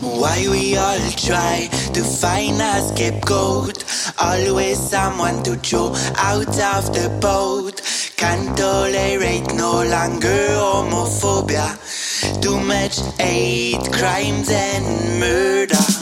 Why we all try to find a scapegoat? Always someone to throw out of the boat. Can't tolerate no longer homophobia. Too much hate, crimes and murder.